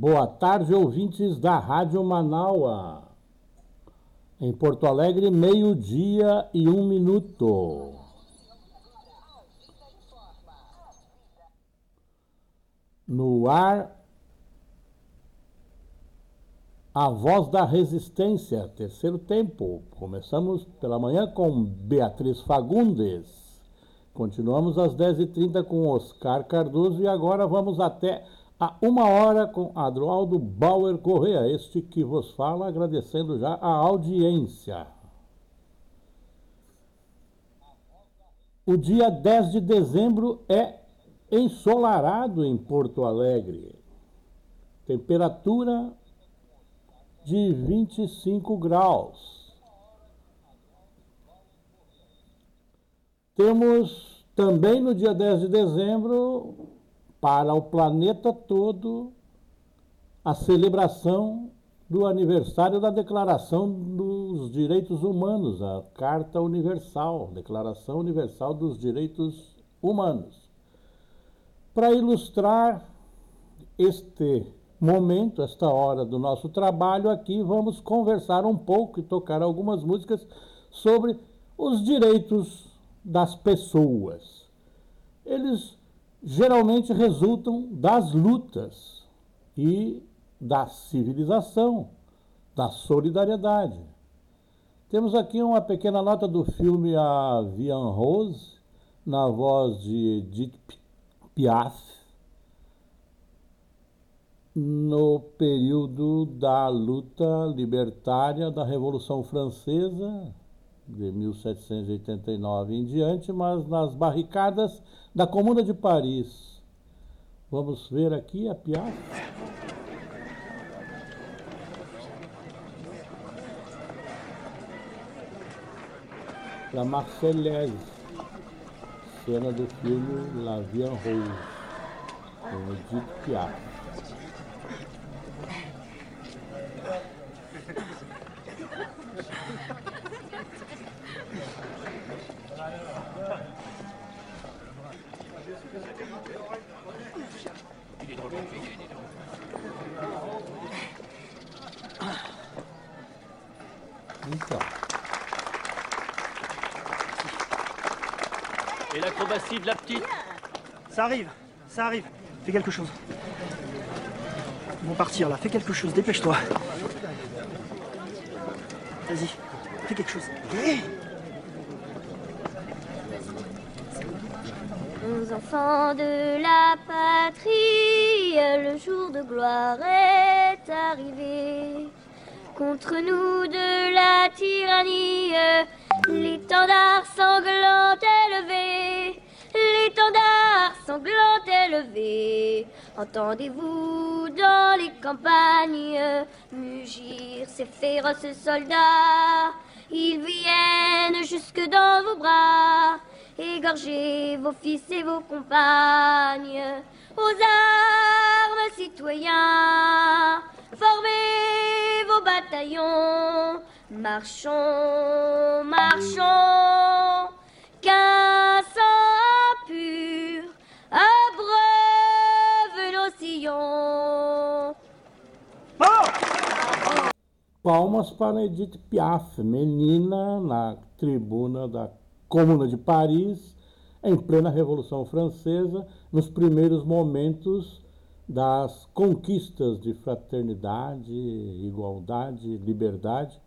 boa tarde, ouvintes da Rádio Manaua. Em Porto Alegre, meio-dia e um minuto. No ar, a voz da resistência, terceiro tempo. Começamos pela manhã com Beatriz Fagundes. Continuamos às 10h30 com Oscar Cardoso e agora vamos até a uma hora com Adroaldo Bauer Correa, este que vos fala, agradecendo já a audiência. O dia 10 de dezembro é ensolarado em Porto Alegre. Temperatura de 25 graus. Temos também no dia 10 de dezembro, para o planeta todo, a celebração do aniversário da Declaração dos Direitos Humanos, a Carta Universal, Declaração Universal dos Direitos Humanos. Para ilustrar este momento, esta hora do nosso trabalho aqui, vamos conversar um pouco e tocar algumas músicas sobre os direitos das pessoas. Eles geralmente resultam das lutas e da civilização, da solidariedade. Temos aqui uma pequena nota do filme A Vian Rose, na voz de Edith Piaf, no período da luta libertária da Revolução Francesa, de 1789 em diante, mas nas barricadas da Comuna de Paris. Vamos ver aqui a piada. La Marseillaise, cena do filme La Vie en Rose, com Edith Piaf. Ça arrive. Fais quelque chose. Ils vont partir là, fais quelque chose, dépêche-toi. Vas-y, fais quelque chose. Aux enfants de la patrie, le jour de gloire est arrivé. Contre nous de la tyrannie, l'étendard sanglant Entendez-vous dans les campagnes mugir ces féroces soldats. Ils viennent jusque dans vos bras, égorger vos fils et vos compagnes. Aux armes, citoyens, formez vos bataillons, marchons, marchons, Palmas para Edith Piaf, menina na tribuna da Comuna de Paris, em plena Revolução Francesa, nos primeiros momentos das conquistas de fraternidade, igualdade, liberdade,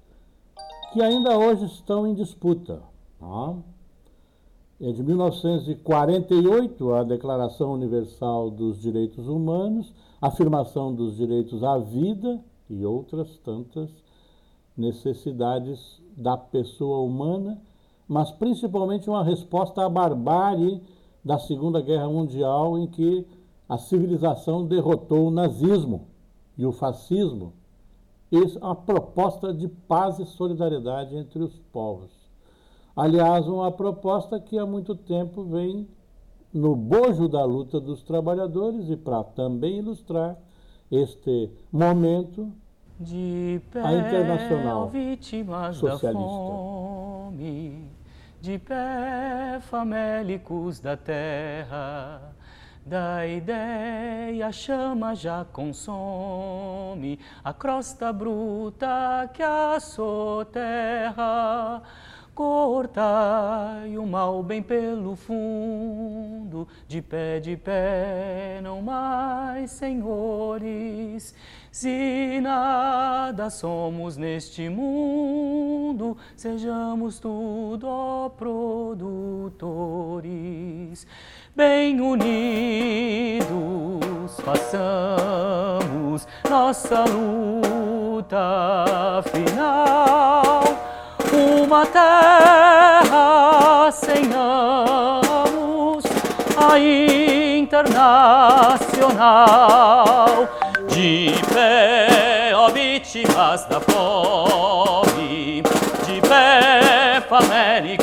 que ainda hoje estão em disputa. Tá? É de 1948 a Declaração Universal dos Direitos Humanos, afirmação dos direitos à vida e outras tantas necessidades da pessoa humana, mas principalmente uma resposta à barbárie da Segunda Guerra Mundial, em que a civilização derrotou o nazismo e o fascismo. Isso é uma proposta de paz e solidariedade entre os povos. Aliás, uma proposta que há muito tempo vem no bojo da luta dos trabalhadores e para também ilustrar este momento de pé, a Internacional vítimas Socialista. da fome, de pé, famélicos da terra, da ideia chama já consome a crosta bruta que a soterra. Cortai o mal bem pelo fundo, de pé de pé, não mais, senhores. Se nada somos neste mundo, sejamos tudo ó, produtores. Bem unidos, façamos nossa luta final uma terra sem amos, a internacional. De pé, ó vítimas da fome, de pé, famélicos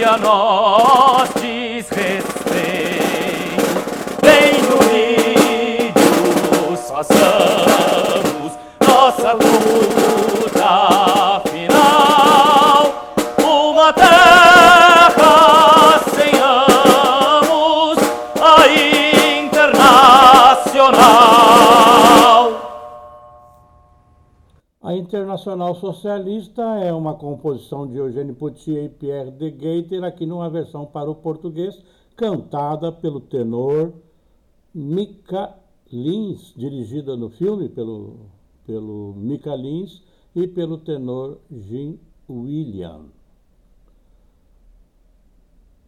tudo Internacional Socialista é uma composição de Eugênio Potier e Pierre de Gaiter, aqui numa versão para o português, cantada pelo tenor Mika Lins, dirigida no filme pelo, pelo Mika Lins e pelo tenor Jim William.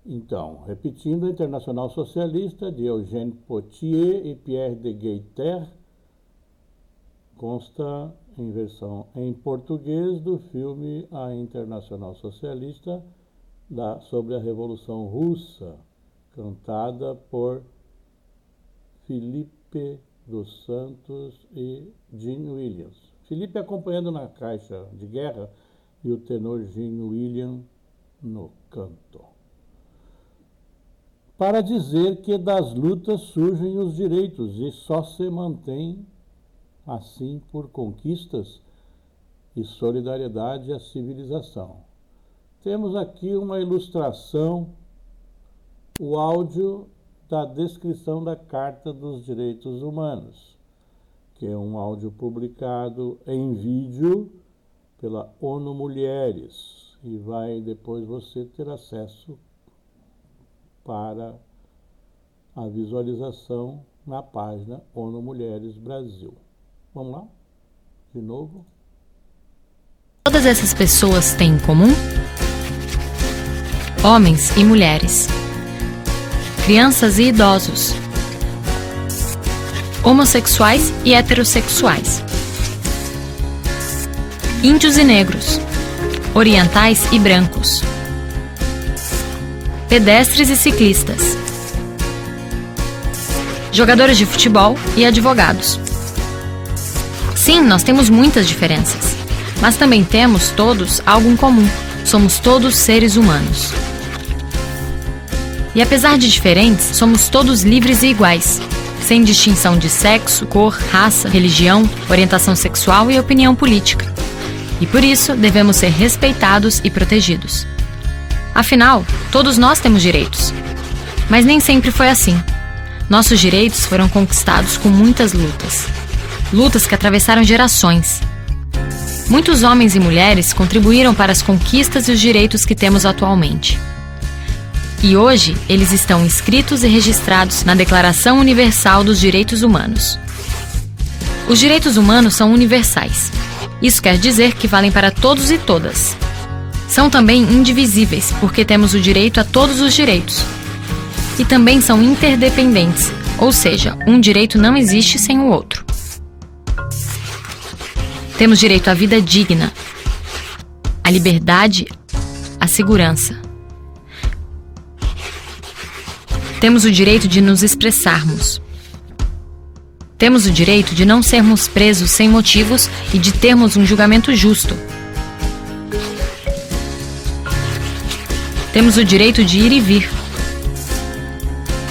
Então, repetindo, Internacional Socialista de Eugène Potier e Pierre de Gaiter consta em versão em português do filme A Internacional Socialista da, sobre a Revolução Russa, cantada por Felipe dos Santos e Gene Williams. Felipe acompanhando na caixa de guerra e o tenor Gene William no canto para dizer que das lutas surgem os direitos e só se mantém assim por conquistas e solidariedade à civilização. Temos aqui uma ilustração, o áudio da descrição da Carta dos Direitos Humanos, que é um áudio publicado em vídeo pela ONU Mulheres e vai depois você ter acesso para a visualização na página ONU Mulheres Brasil. Vamos lá? De novo. Todas essas pessoas têm em comum? Homens e mulheres, crianças e idosos, homossexuais e heterossexuais, índios e negros, orientais e brancos, pedestres e ciclistas, jogadores de futebol e advogados. Sim, nós temos muitas diferenças, mas também temos todos algo em comum. Somos todos seres humanos. E apesar de diferentes, somos todos livres e iguais, sem distinção de sexo, cor, raça, religião, orientação sexual e opinião política. E por isso devemos ser respeitados e protegidos. Afinal, todos nós temos direitos. Mas nem sempre foi assim. Nossos direitos foram conquistados com muitas lutas. Lutas que atravessaram gerações. Muitos homens e mulheres contribuíram para as conquistas e os direitos que temos atualmente. E hoje eles estão inscritos e registrados na Declaração Universal dos Direitos Humanos. Os direitos humanos são universais. Isso quer dizer que valem para todos e todas. São também indivisíveis, porque temos o direito a todos os direitos. E também são interdependentes, ou seja, um direito não existe sem o outro. Temos direito à vida digna, à liberdade, à segurança. Temos o direito de nos expressarmos. Temos o direito de não sermos presos sem motivos e de termos um julgamento justo. Temos o direito de ir e vir.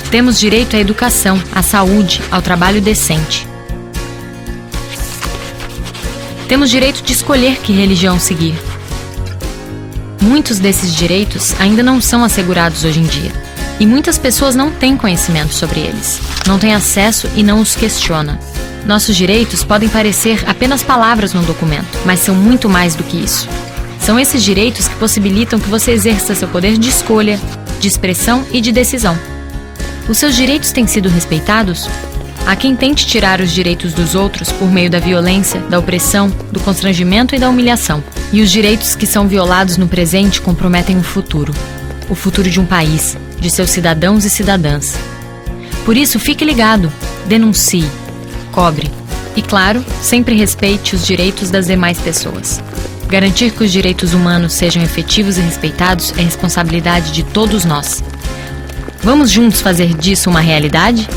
Temos direito à educação, à saúde, ao trabalho decente. Temos direito de escolher que religião seguir. Muitos desses direitos ainda não são assegurados hoje em dia. E muitas pessoas não têm conhecimento sobre eles, não têm acesso e não os questiona. Nossos direitos podem parecer apenas palavras num documento, mas são muito mais do que isso. São esses direitos que possibilitam que você exerça seu poder de escolha, de expressão e de decisão. Os seus direitos têm sido respeitados? Há quem tente tirar os direitos dos outros por meio da violência, da opressão, do constrangimento e da humilhação. E os direitos que são violados no presente comprometem o futuro o futuro de um país, de seus cidadãos e cidadãs. Por isso, fique ligado, denuncie, cobre e, claro, sempre respeite os direitos das demais pessoas. Garantir que os direitos humanos sejam efetivos e respeitados é responsabilidade de todos nós. Vamos juntos fazer disso uma realidade?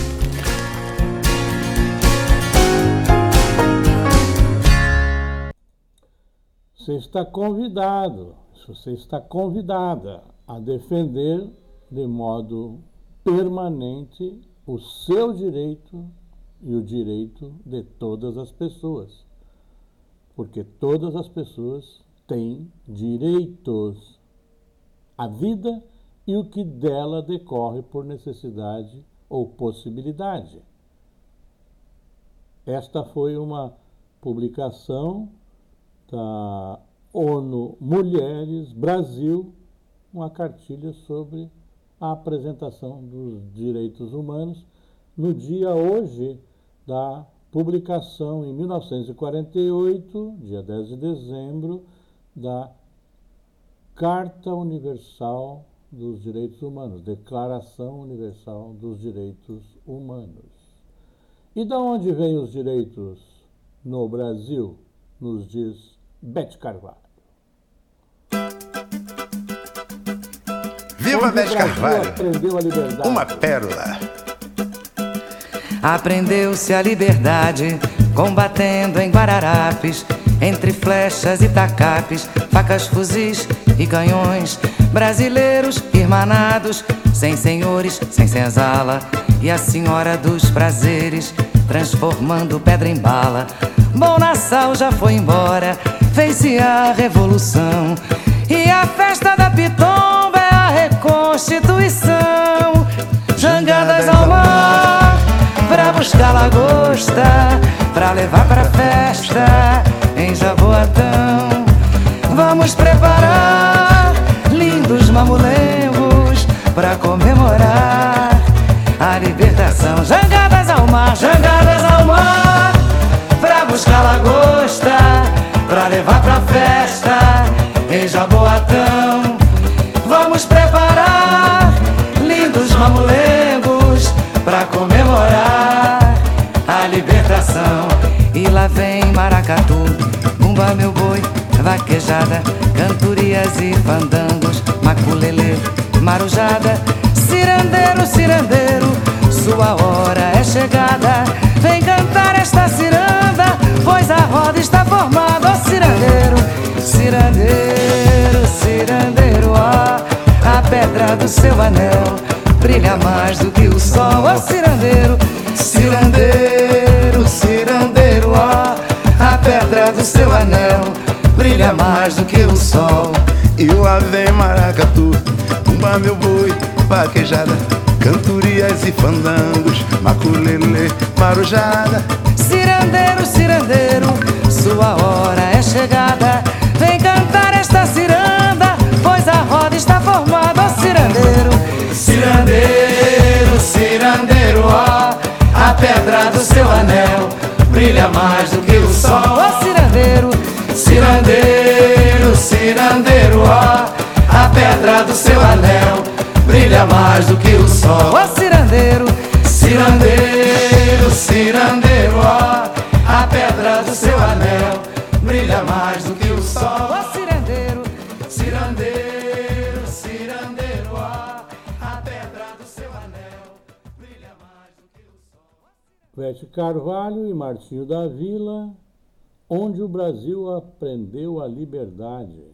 Você está convidado, você está convidada a defender de modo permanente o seu direito e o direito de todas as pessoas. Porque todas as pessoas têm direitos à vida e o que dela decorre por necessidade ou possibilidade. Esta foi uma publicação da ONU Mulheres Brasil, uma cartilha sobre a apresentação dos direitos humanos no dia hoje da publicação em 1948, dia 10 de dezembro, da Carta Universal dos Direitos Humanos, Declaração Universal dos Direitos Humanos. E de onde vêm os direitos no Brasil? Nos diz Bete Carvalho. Viva Bete Carvalho! Uma pérola. Aprendeu-se a liberdade, combatendo em Guararapes, entre flechas e tacapes, facas, fuzis e canhões. Brasileiros irmanados, sem senhores, sem senzala, e a senhora dos prazeres, transformando pedra em bala. Bom Nassau já foi embora, fez-se a revolução. E a festa da Pitomba é a reconstituição. Jangadas ao mar, pra buscar lagosta, pra levar pra festa em Jaboatão. Vamos preparar lindos mamulengos pra comemorar Vaquejada, cantorias e fandangos Maculelê, marujada Cirandeiro, cirandeiro, sua hora é chegada Vem cantar esta ciranda Pois a roda está formada, ó cirandeiro, cirandeiro, cirandeiro, ó A pedra do seu anel brilha mais do que o sol, ó cirandeiro, cirandeiro, cirandeiro, lá vem maracatu, tumba meu boi, vaquejada, cantorias e fandangos, maculele, marujada. Cirandeiro, cirandeiro, sua hora é chegada. Vem cantar esta ciranda, pois a roda está formada, ó cirandeiro. Cirandeiro, cirandeiro, ó, a pedra do seu anel brilha mais do que o sol, ó cirandeiro. Cirandeiro, cirandeiro, ó, a pedra do seu anel brilha mais do que o sol. Ó cirandeiro, cirandeiro, cirandeiro, ó, a pedra do seu anel brilha mais do que o sol. Ó cirandeiro, cirandeiro, cirandeiro, ó, a pedra do seu anel brilha mais do que o sol. Vete Carvalho e Martinho da Vila onde o Brasil aprendeu a liberdade.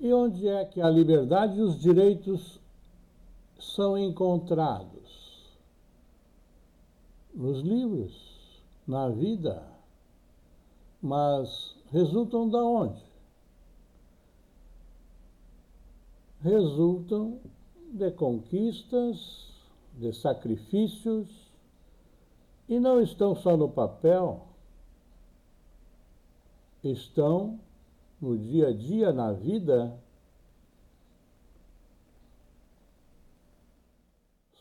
E onde é que a liberdade e os direitos são encontrados? Nos livros, na vida. Mas resultam da onde? Resultam de conquistas, de sacrifícios, e não estão só no papel, estão no dia a dia, na vida.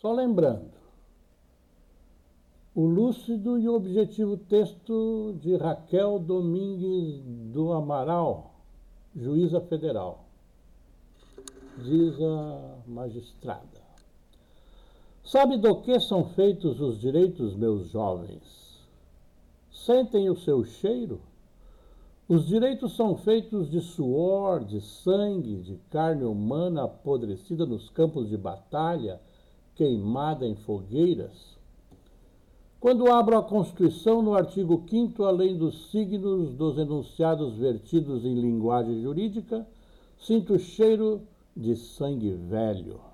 Só lembrando, o lúcido e objetivo texto de Raquel Domingues do Amaral, juíza federal, diz a magistrada. Sabe do que são feitos os direitos, meus jovens? Sentem o seu cheiro? Os direitos são feitos de suor, de sangue, de carne humana apodrecida nos campos de batalha, queimada em fogueiras. Quando abro a Constituição, no artigo 5, além dos signos dos enunciados vertidos em linguagem jurídica, sinto o cheiro de sangue velho.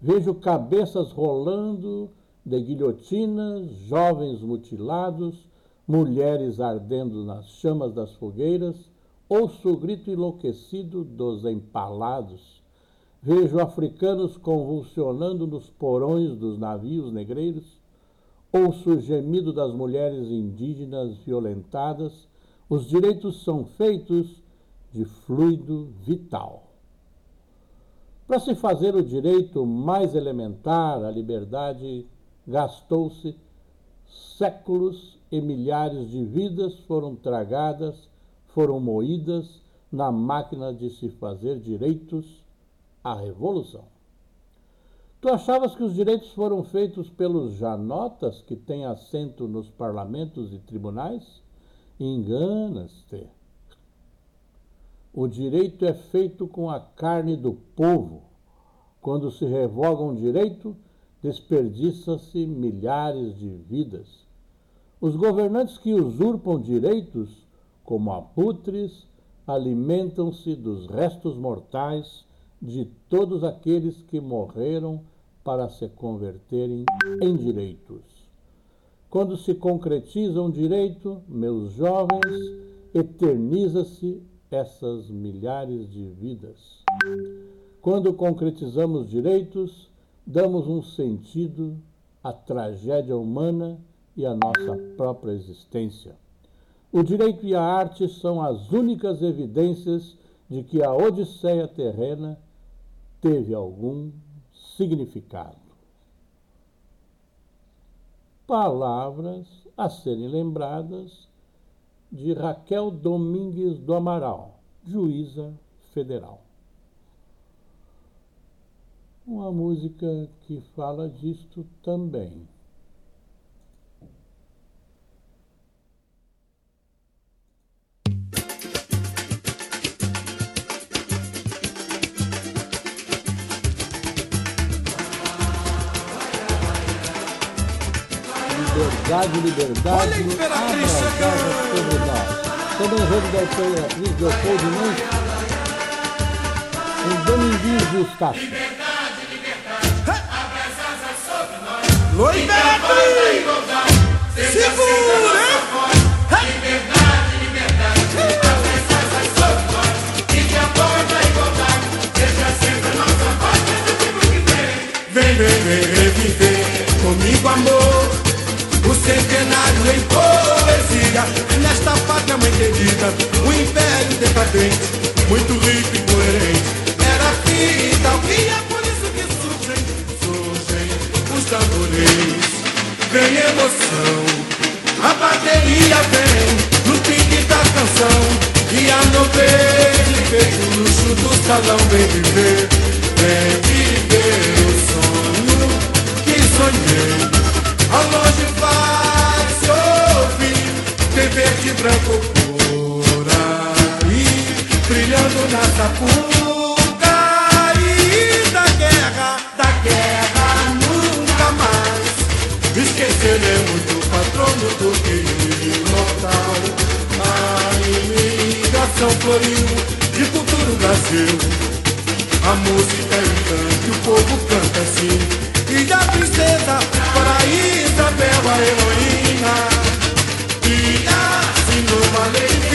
Vejo cabeças rolando de guilhotinas, jovens mutilados, mulheres ardendo nas chamas das fogueiras, ouço o grito enlouquecido dos empalados. Vejo africanos convulsionando nos porões dos navios negreiros, ouço o gemido das mulheres indígenas violentadas. Os direitos são feitos de fluido vital. Para se fazer o direito mais elementar, a liberdade, gastou-se séculos e milhares de vidas foram tragadas, foram moídas na máquina de se fazer direitos, a revolução. Tu achavas que os direitos foram feitos pelos janotas que têm assento nos parlamentos e tribunais? Enganas-te. O direito é feito com a carne do povo. Quando se revoga um direito, desperdiça-se milhares de vidas. Os governantes que usurpam direitos, como abutres, alimentam-se dos restos mortais de todos aqueles que morreram para se converterem em direitos. Quando se concretiza um direito, meus jovens, eterniza-se essas milhares de vidas. Quando concretizamos direitos, damos um sentido à tragédia humana e à nossa própria existência. O direito e a arte são as únicas evidências de que a Odisseia terrena teve algum significado. Palavras a serem lembradas de Raquel Domingues do Amaral, juíza federal. Uma música que fala disto também. Liberdade, liberdade. Olha a Imperatriz chegando! Sobre o enredo da Imperatriz Leopoldo Nunes, em Dominguinhos do Estácio. Decadente, muito rico e coerente, era vida. E é por isso que surgem, surgem os tambores. Vem emoção, a bateria vem no pique da canção. E a nobreza feito o luxo do salão Vem viver, vem viver o sonho que sonhei Ao longe vai ouvir Tem verde e branco Brilhando na sapuca E da guerra, da guerra nunca mais Esqueceremos do patrono do que imortal coração floriu de futuro Brasil. A música é o canto, o povo canta assim. E a princesa para Isabel, a heroína. E assim numa lei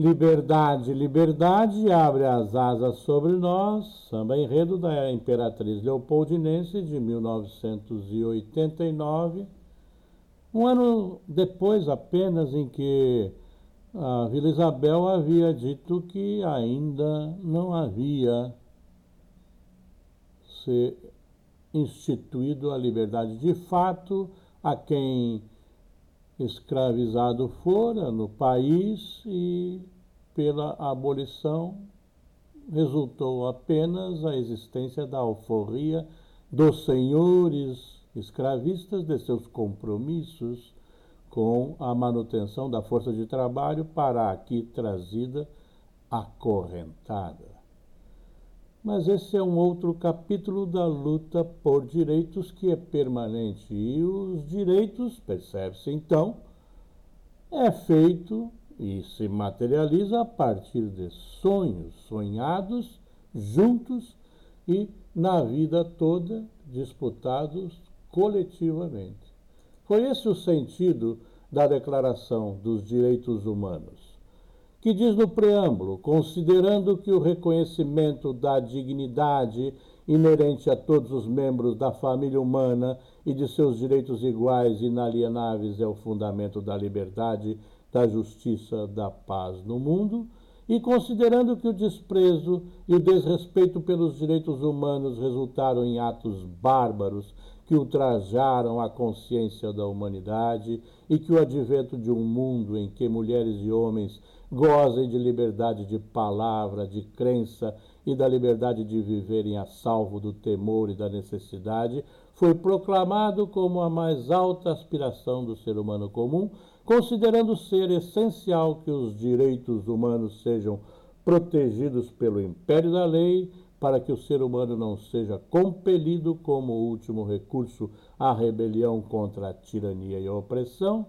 Liberdade, liberdade, abre as asas sobre nós. Samba enredo da Imperatriz Leopoldinense de 1989. Um ano depois apenas em que a Vila Isabel havia dito que ainda não havia se instituído a liberdade de fato a quem escravizado fora no país e pela abolição resultou apenas a existência da alforria dos senhores escravistas de seus compromissos com a manutenção da força de trabalho para aqui trazida acorrentada. Mas esse é um outro capítulo da luta por direitos que é permanente. E os direitos, percebe-se então, é feito e se materializa a partir de sonhos sonhados juntos e na vida toda disputados coletivamente. Foi esse o sentido da Declaração dos Direitos Humanos que diz no preâmbulo, considerando que o reconhecimento da dignidade inerente a todos os membros da família humana e de seus direitos iguais e inalienáveis é o fundamento da liberdade, da justiça, da paz no mundo, E considerando que o desprezo e o desrespeito pelos direitos humanos resultaram em atos bárbaros que ultrajaram a consciência da humanidade e que o advento de um mundo em que mulheres e homens gozem de liberdade de palavra, de crença e da liberdade de viverem a salvo do temor e da necessidade, foi proclamado como a mais alta aspiração do ser humano comum, considerando ser essencial que os direitos humanos sejam protegidos pelo império da lei, para que o ser humano não seja compelido como último recurso à rebelião contra a tirania e a opressão,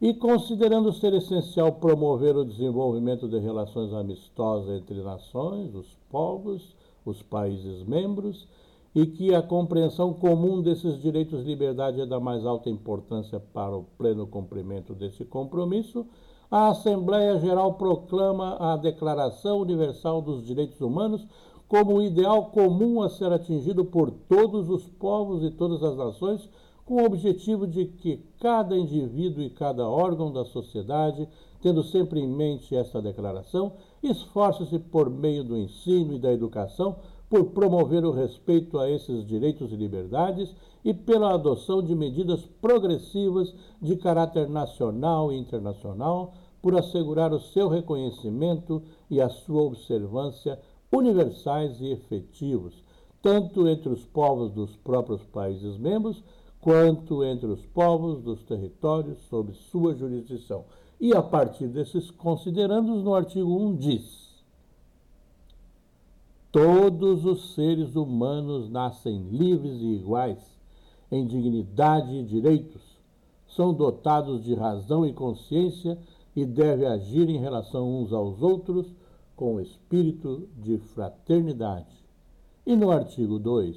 e considerando ser essencial promover o desenvolvimento de relações amistosas entre nações, os povos, os países membros, e que a compreensão comum desses direitos e liberdade é da mais alta importância para o pleno cumprimento desse compromisso, a Assembleia Geral proclama a Declaração Universal dos Direitos Humanos como o ideal comum a ser atingido por todos os povos e todas as nações, com o objetivo de que cada indivíduo e cada órgão da sociedade, tendo sempre em mente esta declaração, esforce-se por meio do ensino e da educação por promover o respeito a esses direitos e liberdades e pela adoção de medidas progressivas de caráter nacional e internacional por assegurar o seu reconhecimento e a sua observância universais e efetivos, tanto entre os povos dos próprios países membros, quanto entre os povos dos territórios sob sua jurisdição. E a partir desses considerandos, no artigo 1 diz: Todos os seres humanos nascem livres e iguais em dignidade e direitos, são dotados de razão e consciência e devem agir em relação uns aos outros com espírito de fraternidade. E no artigo 2,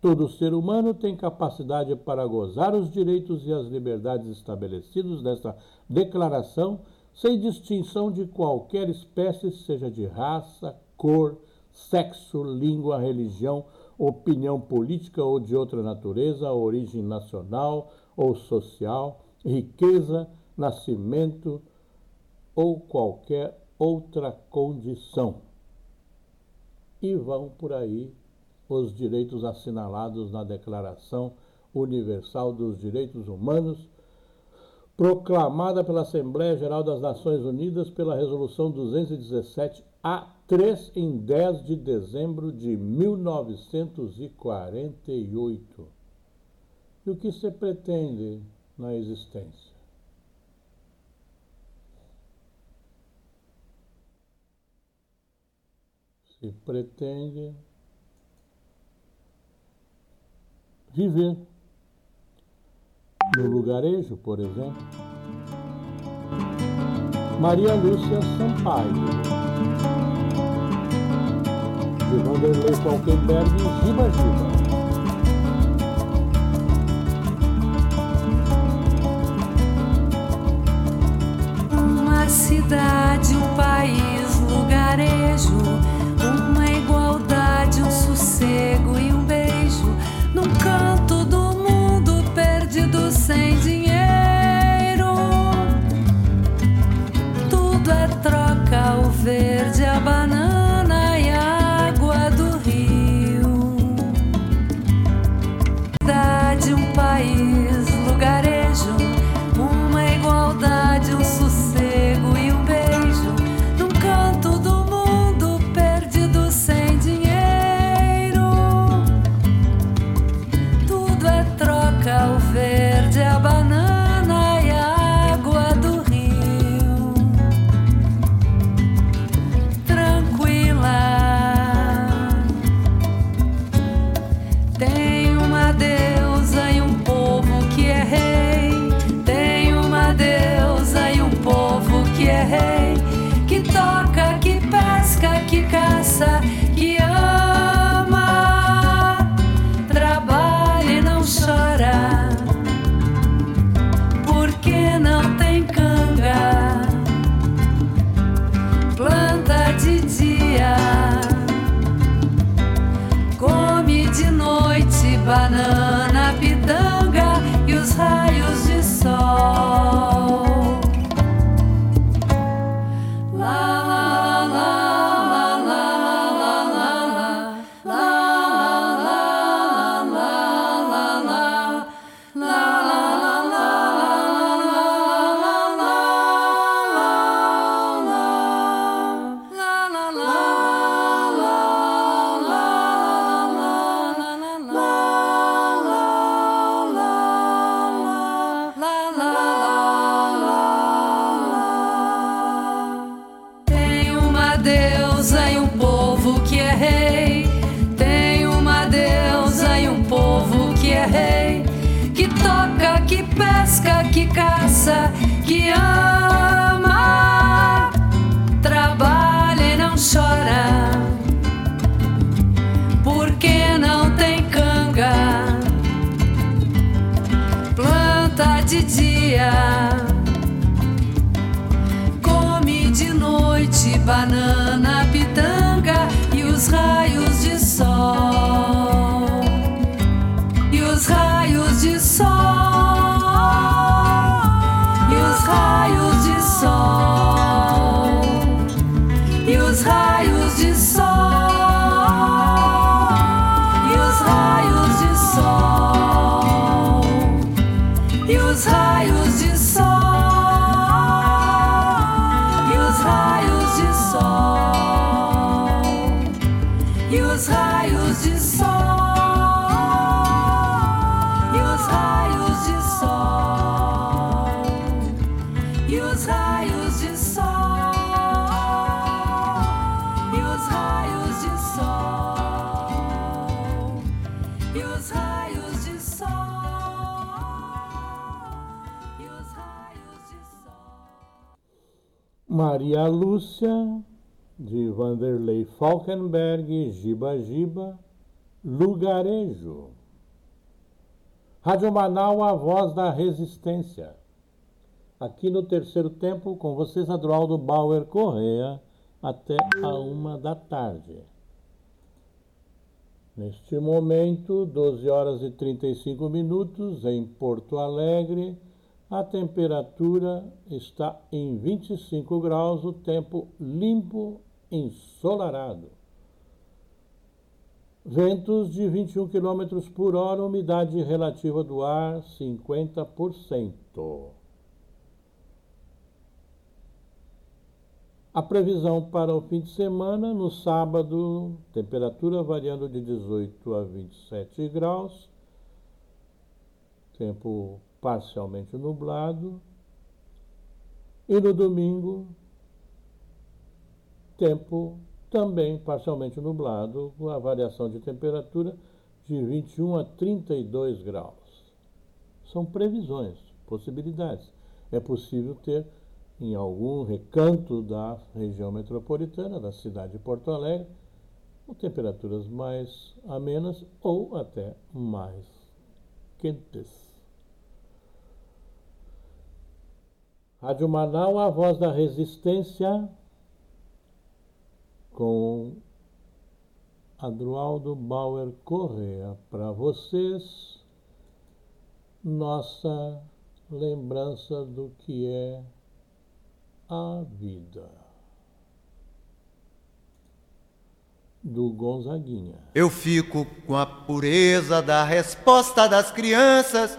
todo ser humano tem capacidade para gozar os direitos e as liberdades estabelecidos nesta declaração, sem distinção de qualquer espécie, seja de raça, cor, sexo, língua, religião, opinião política ou de outra natureza, origem nacional ou social, riqueza, nascimento ou qualquer outra condição. E vão por aí os direitos assinalados na Declaração Universal dos Direitos Humanos, proclamada pela Assembleia Geral das Nações Unidas pela Resolução 217 a 3 em 10 de dezembro de 1948. E o que se pretende na existência? Se pretende viver no lugarejo, por exemplo. Maria Lúcia Sampaio de Vanderlei Falkenberg e Giba Giba. Uma cidade, um país, rei, que toca, que pesca, que caça, que ama, trabalha e não chora. Porque não tem canga, planta de dia, come de noite banana, pitanga e os raios de sol. Maria Lúcia, de Vanderlei Falkenberg, Giba Giba, Lugarejo. Rádio Manaus, a voz da resistência. Aqui no terceiro tempo, com vocês, Adroaldo Bauer Correa, até a uma da tarde. Neste momento, 12 horas e 35 minutos, em Porto Alegre, a temperatura está em 25 graus, o tempo limpo, ensolarado. Ventos de 21 km por hora, umidade relativa do ar 50%. A previsão para o fim de semana, no sábado, temperatura variando de 18 a 27 graus, tempo parcialmente nublado. E no domingo, tempo também parcialmente nublado, com a variação de temperatura de 21 a 32 graus. São previsões, possibilidades. É possível ter em algum recanto da região metropolitana, da cidade de Porto Alegre, temperaturas mais amenas ou até mais quentes. Rádio Manaus, a voz da resistência, com Adroaldo Bauer Correa. Para vocês, nossa lembrança do que é a vida. Do Gonzaguinha. Eu fico com a pureza da resposta das crianças.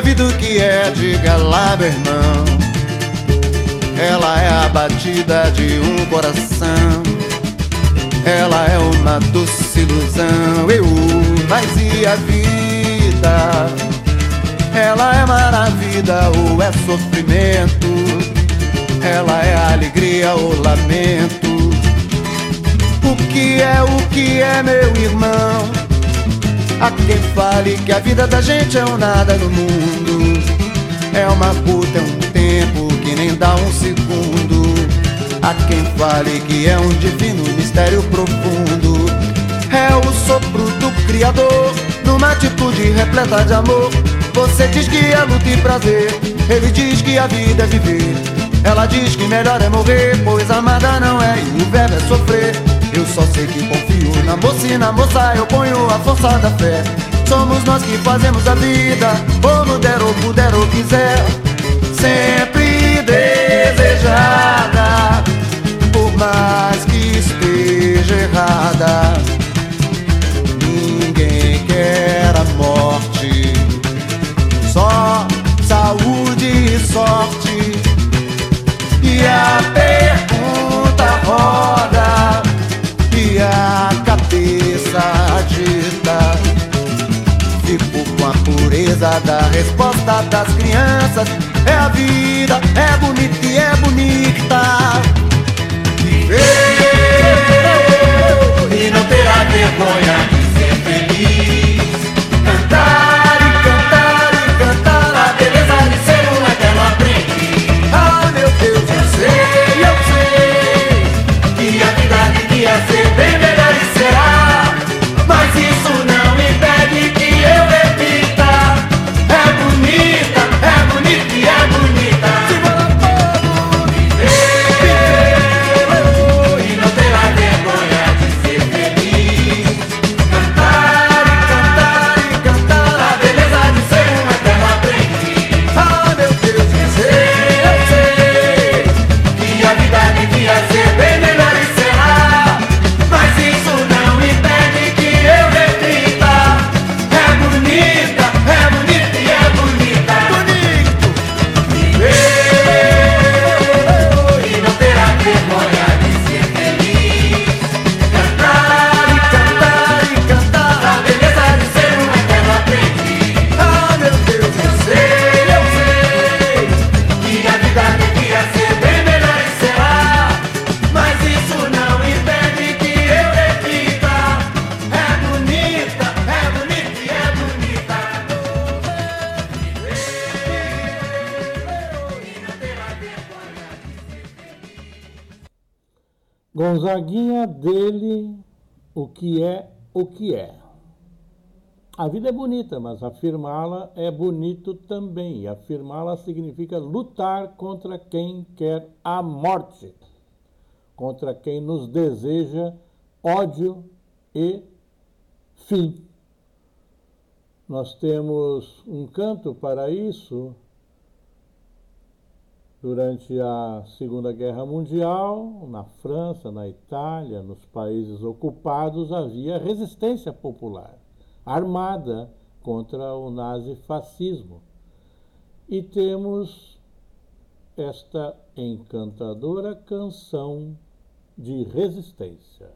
A vida o que é, diga lá, meu irmão Ela é a batida de um coração Ela é uma doce ilusão Eu, mas e a vida? Ela é maravilha ou é sofrimento Ela é alegria ou lamento O que é, o que é, meu irmão? Há quem fale que a vida da gente é um nada no mundo. É uma puta, é um tempo que nem dá um segundo. Há quem fale que é um divino mistério profundo. É o sopro do Criador numa atitude repleta de amor. Você diz que é luta e prazer, ele diz que a vida é viver. Ela diz que melhor é morrer, pois amada não é e o verbo é sofrer. Eu só sei que confio na moça e na moça eu ponho a força da fé. Somos nós que fazemos a vida, como der ou puder ou quiser. Sempre desejada, da resposta das crianças. É a vida, é bonita e é bonita. Gonzaguinha dele, o que é o que é. A vida é bonita, mas afirmá-la é bonito também. Afirmá-la significa lutar contra quem quer a morte, contra quem nos deseja ódio e fim. Nós temos um canto para isso durante a Segunda Guerra Mundial, na França, na Itália, nos países ocupados, havia resistência popular armada contra o nazifascismo. E temos esta encantadora canção de resistência.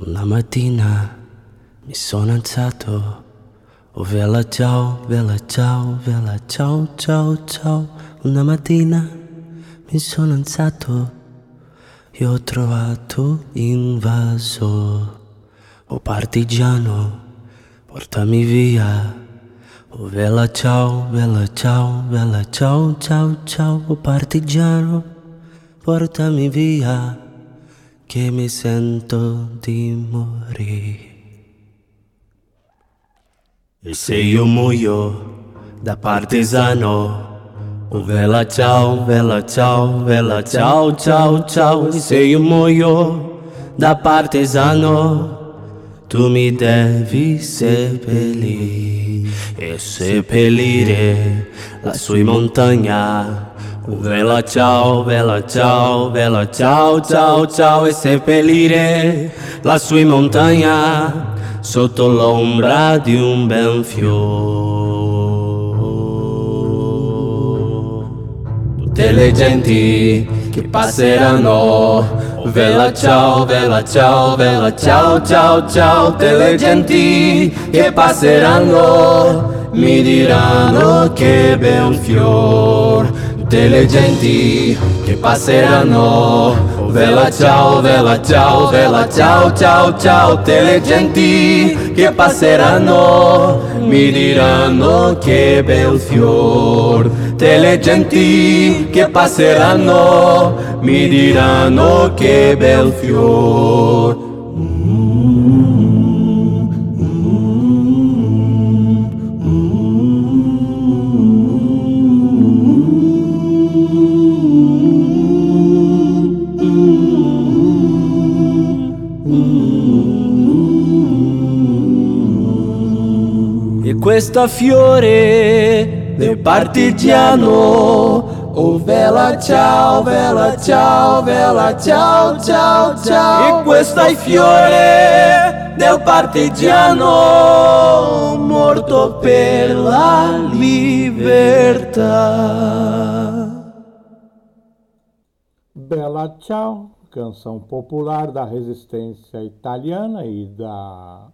Una mattina mi sono alzato, oh vela ciao, vela ciao, vela ciao, ciao, ciao. Una mattina mi sono alzato e ho trovato invaso, oh partigiano, portami via. Oh vela ciao, vela ciao, vela ciao, ciao, ciao, oh partigiano, portami via, che mi sento di morire. E se io muoio da partigiano, vela ciao, vela ciao, vela ciao, ciao, ciao, e se io muoio da partigiano, tu mi devi seppellire e seppellire lassù in montagna. Oh, vela ciao, vela ciao, vela ciao, ciao, ciao e seppellire lassù in montagna sotto l'ombra di un bel fiore. Tutte le genti che passeranno. Vela ciao, vela ciao, vela ciao, ciao, ciao Tutte le genti che passeranno. Mi diranno che bel fior Tutte le genti che passeranno. Vela ciao, vela ciao, vela ciao, ciao, ciao Tutte le genti che passeranno. Mi diranno che bel fior. Tutte le genti che passeranno. Mi diranno che bel fior questa fiore del partigiano Oh vela ciao, vela ciao, vela ciao, ciao, ciao. E questo fiore del partigiano Morto per la libertà. Bela Ciao, canção popular da resistência italiana e da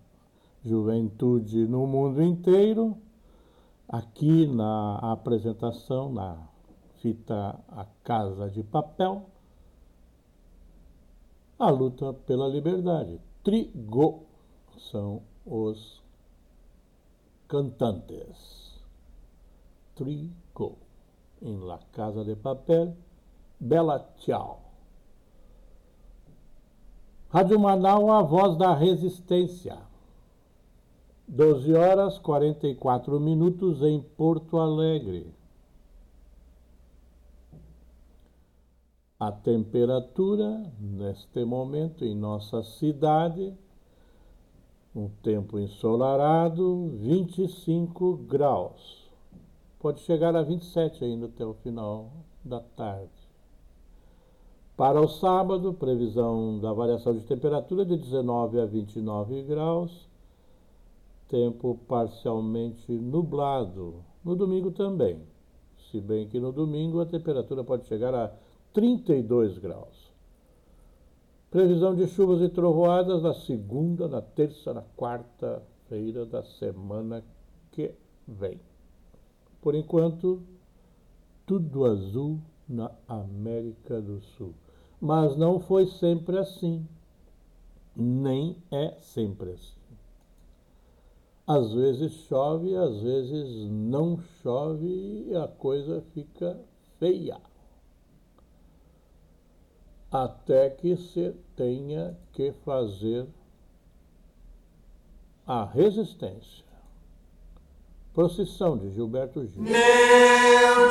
juventude no mundo inteiro, aqui na apresentação, na fita A Casa de Papel, a luta pela liberdade. Trigo são os cantantes. Trigo. Em La Casa de Papel, Bela Tchau. Rádio Manaus, a voz da resistência. 12 horas 44 minutos em Porto Alegre. A temperatura, neste momento, em nossa cidade, um tempo ensolarado, 25 graus. Pode chegar a 27 ainda até o final da tarde. Para o sábado, previsão da variação de temperatura de 19 a 29 graus, tempo parcialmente nublado. No domingo também, se bem que no domingo a temperatura pode chegar a 32 graus. Previsão de chuvas e trovoadas na segunda, na terça, na quarta-feira da semana que vem. Por enquanto, tudo azul na América do Sul. Mas não foi sempre assim. Nem é sempre assim. Às vezes chove, às vezes não chove e a coisa fica feia até que se tenha que fazer a resistência. Procissão de Gilberto Gil. Meu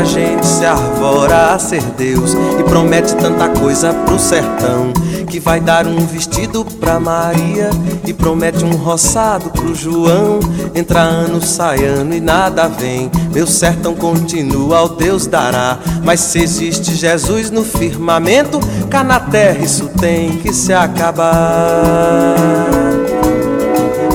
Muita gente se arvora a ser Deus e promete tanta coisa pro sertão. Que vai dar um vestido pra Maria e promete um roçado pro João. Entra ano, sai ano e nada vem. Meu sertão continua, o Deus dará. Mas se existe Jesus no firmamento, cá na terra isso tem que se acabar.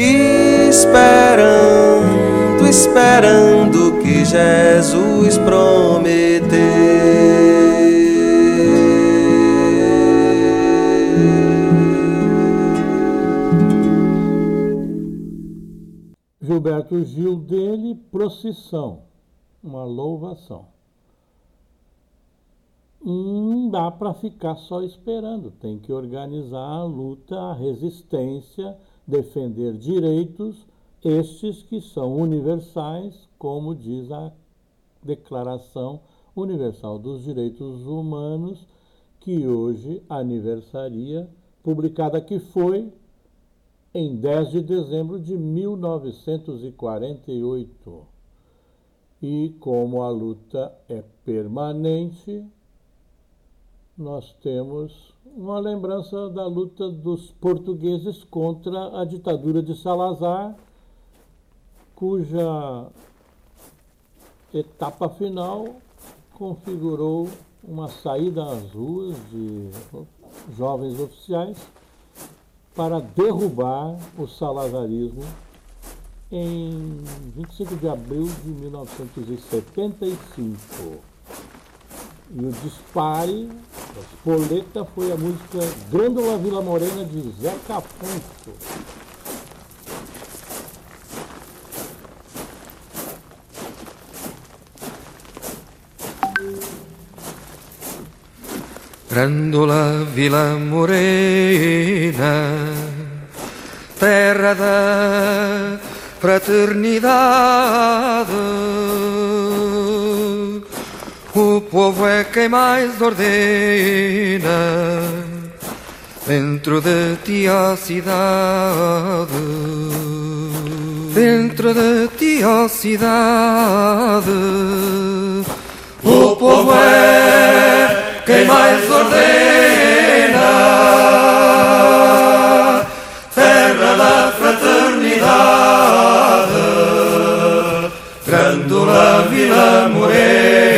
Esperando, esperando que Jesus prometeu. Gilberto Gil dele, Procissão, uma louvação. não dá para ficar só esperando, tem que organizar a luta, a resistência, defender direitos, estes que são universais, como diz a Declaração Universal dos Direitos Humanos, que hoje aniversaria, publicada que foi em 10 de dezembro de 1948. E como a luta é permanente, nós temos uma lembrança da luta dos portugueses contra a ditadura de Salazar, cuja etapa final configurou uma saída às ruas de jovens oficiais para derrubar o salazarismo em 25 de abril de 1975. E o dispare da espoleta foi a música Grândola Vila Morena de Zeca Afonso. Grândola Vila Morena, terra da fraternidade povo é quem mais ordena dentro de ti a cidade. Dentro de ti a cidade. O povo é quem mais ordena. Terra da fraternidade. Grândola Vila Morena.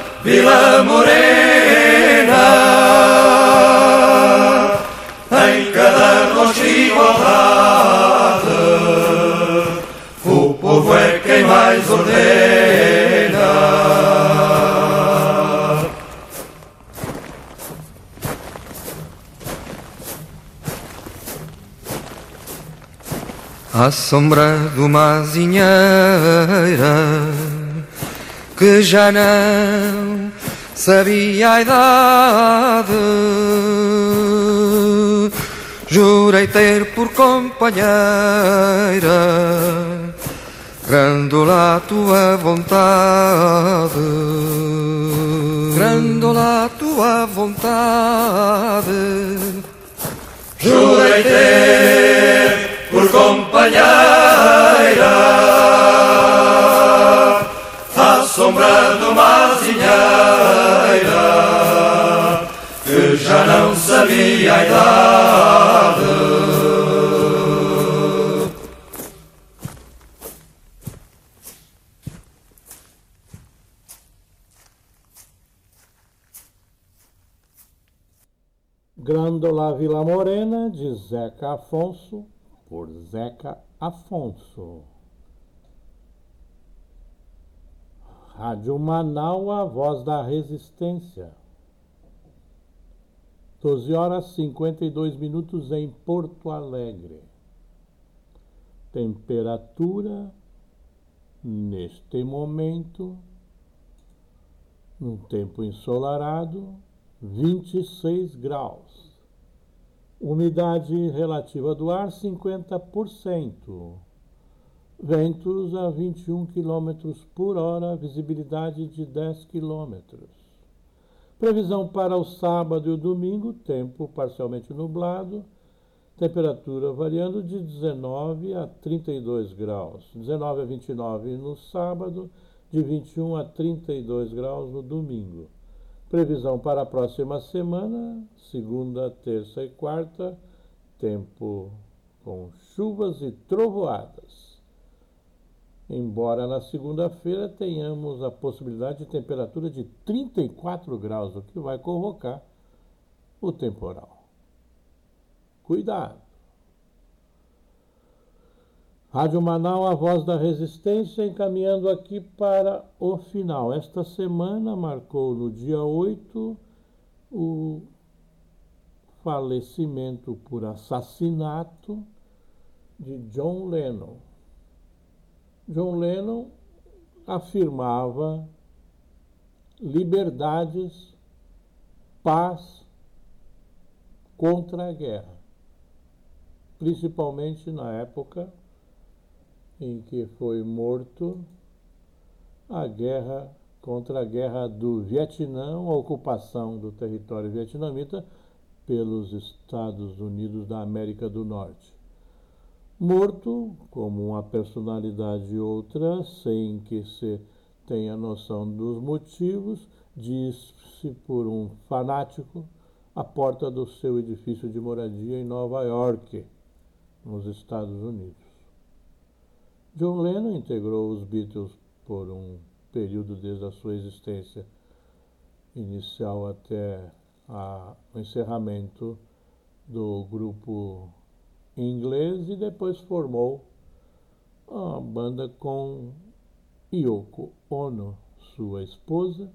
Vila Morena, em cada rosto igualdade, o povo é quem mais ordena. À sombra de uma azinheira que já não sabia a idade. Jurei ter por companheira Grândola a tua vontade Grândola a tua vontade Jurei ter por companheira à sombra de que já não sabia a idade. Grândola Vila Morena, de Zeca Afonso, por Zeca Afonso. Rádio Manaus, a voz da resistência. 12 horas 52 minutos em Porto Alegre. Temperatura neste momento, num tempo ensolarado, 26 graus. Umidade relativa do ar 50%. Ventos a 21 km por hora, visibilidade de 10 km. Previsão para o sábado e o domingo, tempo parcialmente nublado, temperatura variando de 19 a 32 graus. 19 a 29 no sábado, de 21 a 32 graus no domingo. Previsão para a próxima semana, segunda, terça e quarta, tempo com chuvas e trovoadas. Embora na segunda-feira tenhamos a possibilidade de temperatura de 34 graus, o que vai convocar o temporal. Cuidado! Rádio Manaus, a voz da resistência, encaminhando aqui para o final. Esta semana marcou no dia 8 o falecimento por assassinato de John Lennon. John Lennon afirmava liberdades, paz contra a guerra, principalmente na época em que foi morto a guerra contra a guerra do Vietnã, a ocupação do território vietnamita pelos Estados Unidos da América do Norte. Morto como uma personalidade outra, sem que se tenha noção dos motivos, disse por um fanático à porta do seu edifício de moradia em Nova York, nos Estados Unidos. John Lennon integrou os Beatles por um período desde a sua existência inicial até o encerramento do grupo inglês e depois formou a banda com Yoko Ono, sua esposa,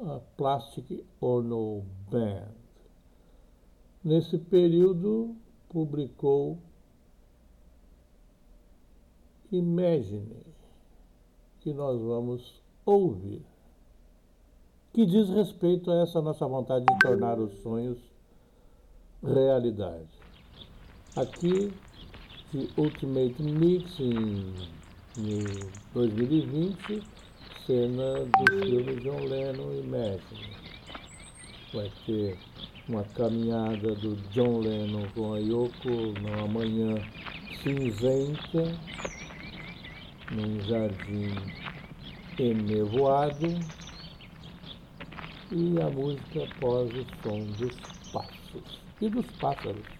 a Plastic Ono Band. Nesse período publicou Imagine, que nós vamos ouvir, que diz respeito a essa nossa vontade de tornar os sonhos realidade. Aqui, de Ultimate Mix em, em 2020, cena do filme John Lennon Imagine. Vai ter uma caminhada do John Lennon com a Yoko numa manhã cinzenta num jardim enevoado e a música após o som dos passos e dos pássaros.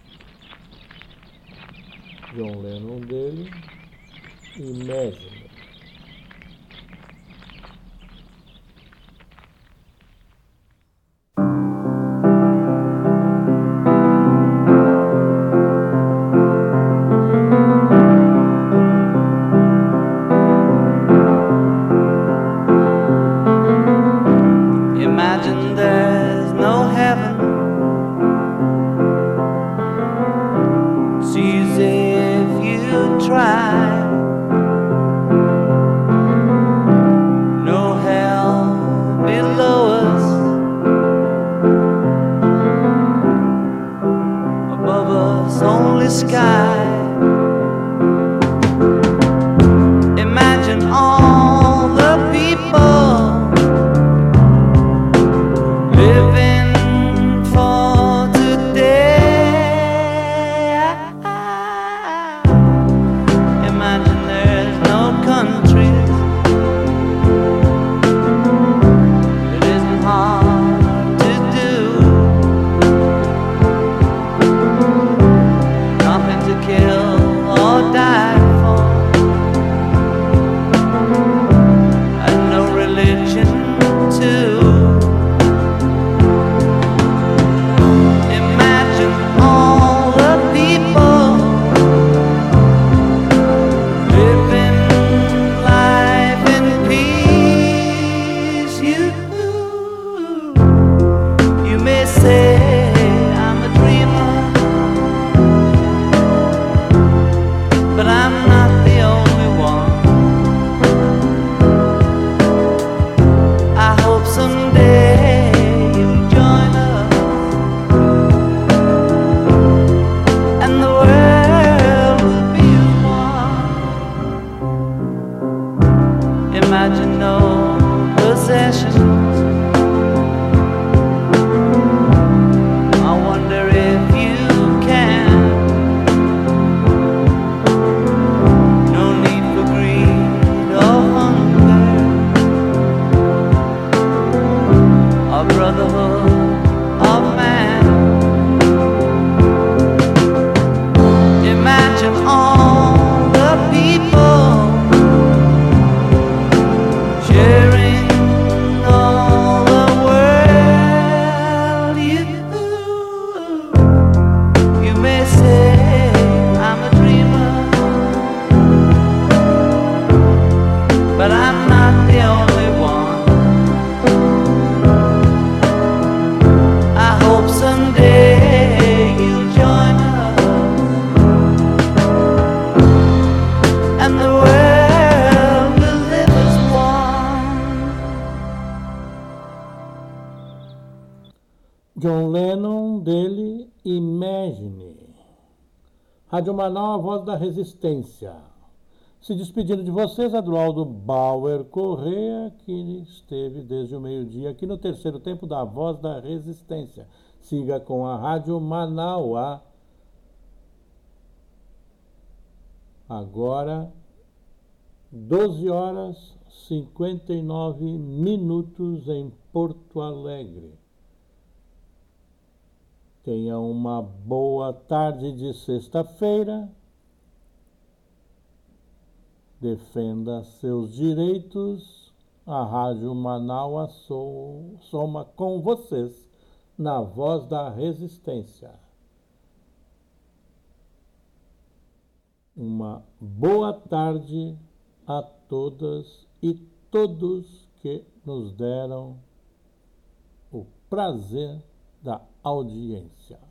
John Lennon dele, Imagine. Imagine Rádio Manaus, a voz da resistência. Se despedindo de vocês, Adroaldo Bauer Correa, que esteve desde o meio-dia aqui no terceiro tempo da Voz da Resistência. Siga com a Rádio Manaus. Agora, 12 horas 59 minutos em Porto Alegre. Tenha uma boa tarde de sexta-feira. Defenda seus direitos. A Rádio Manaus soma com vocês na voz da resistência. Uma boa tarde a todas e todos que nos deram o prazer da audiência.